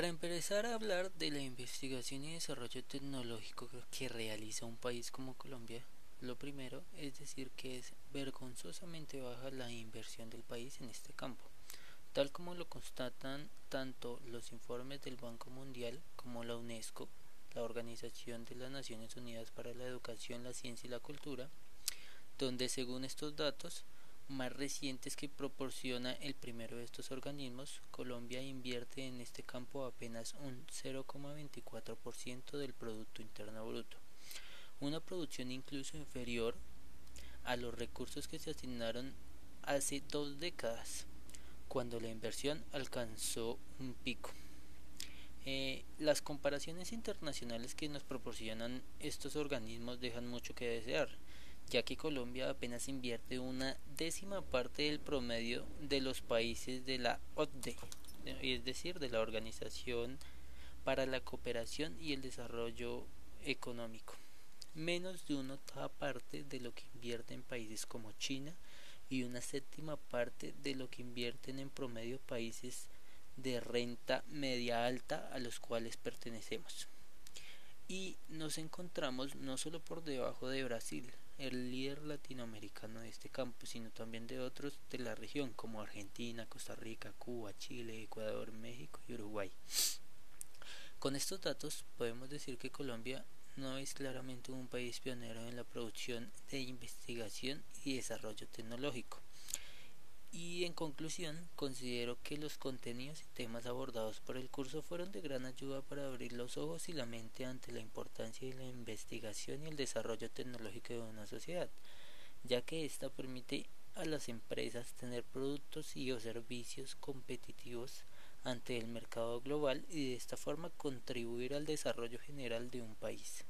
Para empezar a hablar de la investigación y desarrollo tecnológico que realiza un país como Colombia, lo primero es decir que es vergonzosamente baja la inversión del país en este campo, tal como lo constatan tanto los informes del Banco Mundial como la UNESCO, la Organización de las Naciones Unidas para la Educación, la Ciencia y la Cultura, donde según estos datos, más recientes que proporciona el primero de estos organismos, Colombia invierte en este campo apenas un 0,24% del Producto Interno Bruto, una producción incluso inferior a los recursos que se asignaron hace dos décadas, cuando la inversión alcanzó un pico. Eh, las comparaciones internacionales que nos proporcionan estos organismos dejan mucho que desear ya que Colombia apenas invierte una décima parte del promedio de los países de la OCDE, es decir, de la Organización para la Cooperación y el Desarrollo Económico, menos de una octava parte de lo que invierte en países como China y una séptima parte de lo que invierten en promedio países de renta media alta a los cuales pertenecemos. Y nos encontramos no solo por debajo de Brasil, el líder latinoamericano de este campo, sino también de otros de la región como Argentina, Costa Rica, Cuba, Chile, Ecuador, México y Uruguay. Con estos datos podemos decir que Colombia no es claramente un país pionero en la producción de investigación y desarrollo tecnológico. Y en conclusión, considero que los contenidos y temas abordados por el curso fueron de gran ayuda para abrir los ojos y la mente ante la importancia de la investigación y el desarrollo tecnológico de una sociedad, ya que ésta permite a las empresas tener productos y o servicios competitivos ante el mercado global y de esta forma contribuir al desarrollo general de un país.